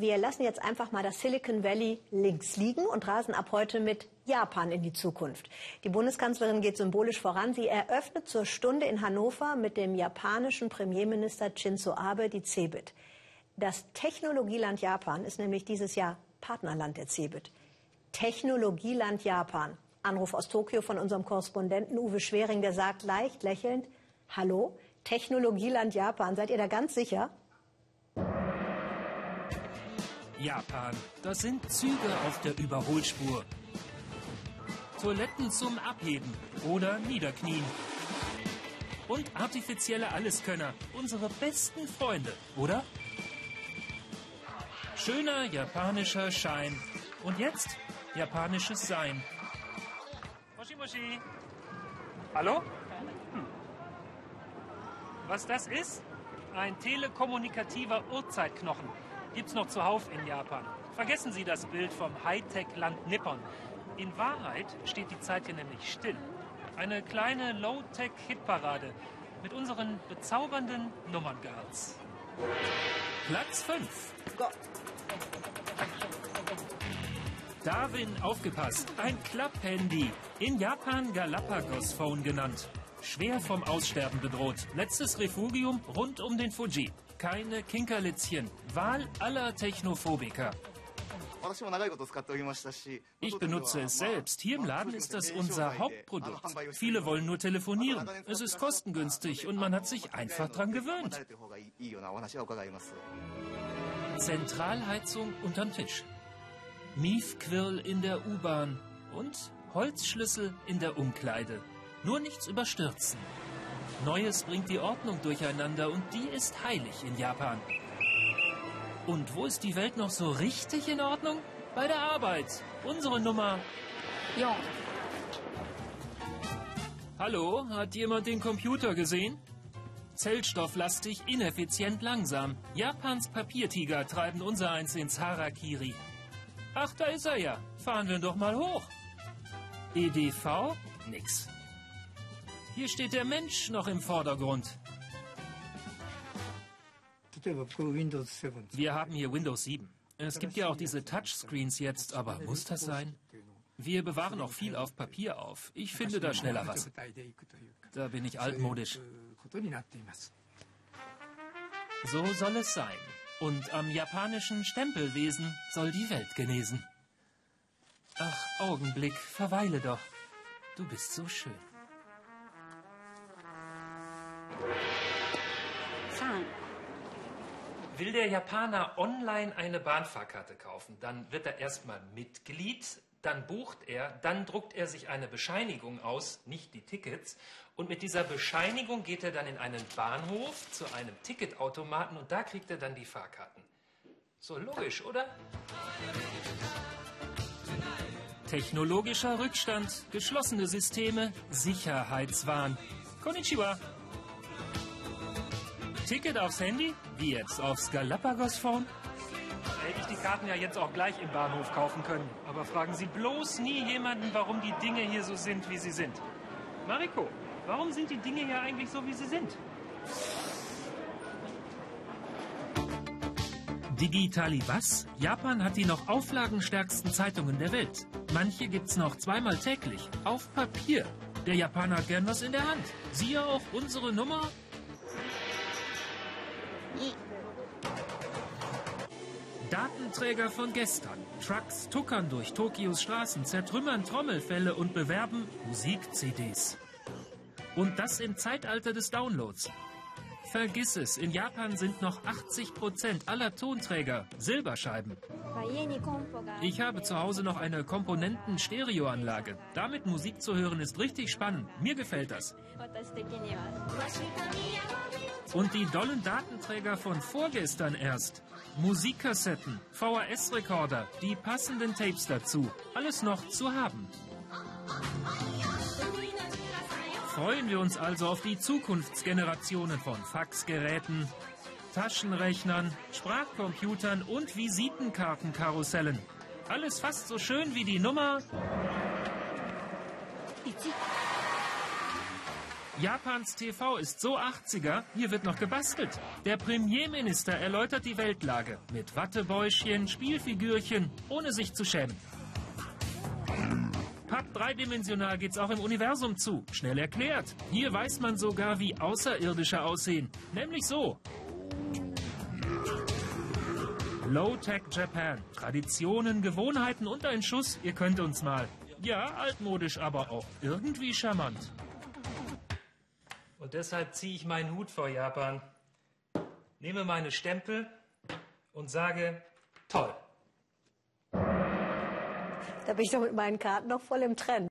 Wir lassen jetzt einfach mal das Silicon Valley links liegen und rasen ab heute mit Japan in die Zukunft. Die Bundeskanzlerin geht symbolisch voran. Sie eröffnet zur Stunde in Hannover mit dem japanischen Premierminister Shinzo Abe die CeBIT. Das Technologieland Japan ist nämlich dieses Jahr Partnerland der CeBIT. Technologieland Japan. Anruf aus Tokio von unserem Korrespondenten Uwe Schwering, der sagt leicht lächelnd, hallo, Technologieland Japan, seid ihr da ganz sicher? Japan. Das sind Züge auf der Überholspur. Toiletten zum Abheben oder Niederknien. Und artifizielle Alleskönner, unsere besten Freunde, oder? Schöner japanischer Schein. Und jetzt japanisches Sein. Moshi Moshi. Hallo? Hm. Was das ist? Ein telekommunikativer Urzeitknochen gibt's noch zuhauf in Japan. Vergessen Sie das Bild vom Hightech-Land Nippon. In Wahrheit steht die Zeit hier nämlich still. Eine kleine Low-Tech-Hitparade mit unseren bezaubernden Nummerngirls. Platz 5. Darwin, aufgepasst. Ein Klapphandy. In Japan Galapagos Phone genannt. Schwer vom Aussterben bedroht. Letztes Refugium rund um den Fuji keine Kinkerlitzchen. Wahl aller Technophobiker. Ich benutze es selbst. Hier im Laden ist das unser Hauptprodukt. Viele wollen nur telefonieren. Es ist kostengünstig und man hat sich einfach dran gewöhnt. Zentralheizung unterm Tisch. Miefquirl in der U-Bahn und Holzschlüssel in der Umkleide. Nur nichts überstürzen. Neues bringt die Ordnung durcheinander und die ist heilig in Japan. Und wo ist die Welt noch so richtig in Ordnung? Bei der Arbeit. Unsere Nummer. Ja. Hallo, hat jemand den Computer gesehen? Zellstofflastig, ineffizient, langsam. Japans Papiertiger treiben unser Eins ins Harakiri. Ach, da ist er ja. Fahren wir doch mal hoch. EDV? Nix. Hier steht der Mensch noch im Vordergrund. Wir haben hier Windows 7. Es gibt ja auch diese Touchscreens jetzt, aber muss das sein? Wir bewahren auch viel auf Papier auf. Ich finde da schneller was. Da bin ich altmodisch. So soll es sein. Und am japanischen Stempelwesen soll die Welt genesen. Ach, Augenblick, verweile doch. Du bist so schön. Will der Japaner online eine Bahnfahrkarte kaufen, dann wird er erstmal Mitglied, dann bucht er, dann druckt er sich eine Bescheinigung aus, nicht die Tickets, und mit dieser Bescheinigung geht er dann in einen Bahnhof zu einem Ticketautomaten und da kriegt er dann die Fahrkarten. So logisch, oder? Technologischer Rückstand, geschlossene Systeme, Sicherheitswahn. Konnichiwa. Ticket aufs Handy? Wie jetzt? Aufs Galapagos-Phone? Hätte ich die Karten ja jetzt auch gleich im Bahnhof kaufen können. Aber fragen Sie bloß nie jemanden, warum die Dinge hier so sind, wie sie sind. Mariko, warum sind die Dinge hier eigentlich so, wie sie sind? Digitali was? Japan hat die noch auflagenstärksten Zeitungen der Welt. Manche gibt's noch zweimal täglich. Auf Papier. Der Japaner hat gern was in der Hand. Siehe auch unsere Nummer Datenträger von gestern. Trucks tuckern durch Tokios Straßen, zertrümmern Trommelfälle und bewerben Musik-CDs. Und das im Zeitalter des Downloads. Vergiss es, in Japan sind noch 80 Prozent aller Tonträger Silberscheiben. Ich habe zu Hause noch eine Komponenten-Stereoanlage. Damit Musik zu hören ist richtig spannend. Mir gefällt das. Und die dollen Datenträger von vorgestern erst. Musikkassetten, VHS-Rekorder, die passenden Tapes dazu. Alles noch zu haben. Freuen wir uns also auf die Zukunftsgenerationen von Faxgeräten, Taschenrechnern, Sprachcomputern und Visitenkartenkarussellen. Alles fast so schön wie die Nummer Japans TV ist so 80er, hier wird noch gebastelt. Der Premierminister erläutert die Weltlage mit Wattebäuschen, Spielfigürchen, ohne sich zu schämen. Papp dreidimensional geht's auch im Universum zu. Schnell erklärt. Hier weiß man sogar, wie Außerirdische aussehen. Nämlich so. Low-Tech Japan. Traditionen, Gewohnheiten und ein Schuss. Ihr könnt uns mal. Ja, altmodisch, aber auch irgendwie charmant. Und deshalb ziehe ich meinen Hut vor Japan, nehme meine Stempel und sage toll. Da bin ich doch mit meinen Karten noch voll im Trend.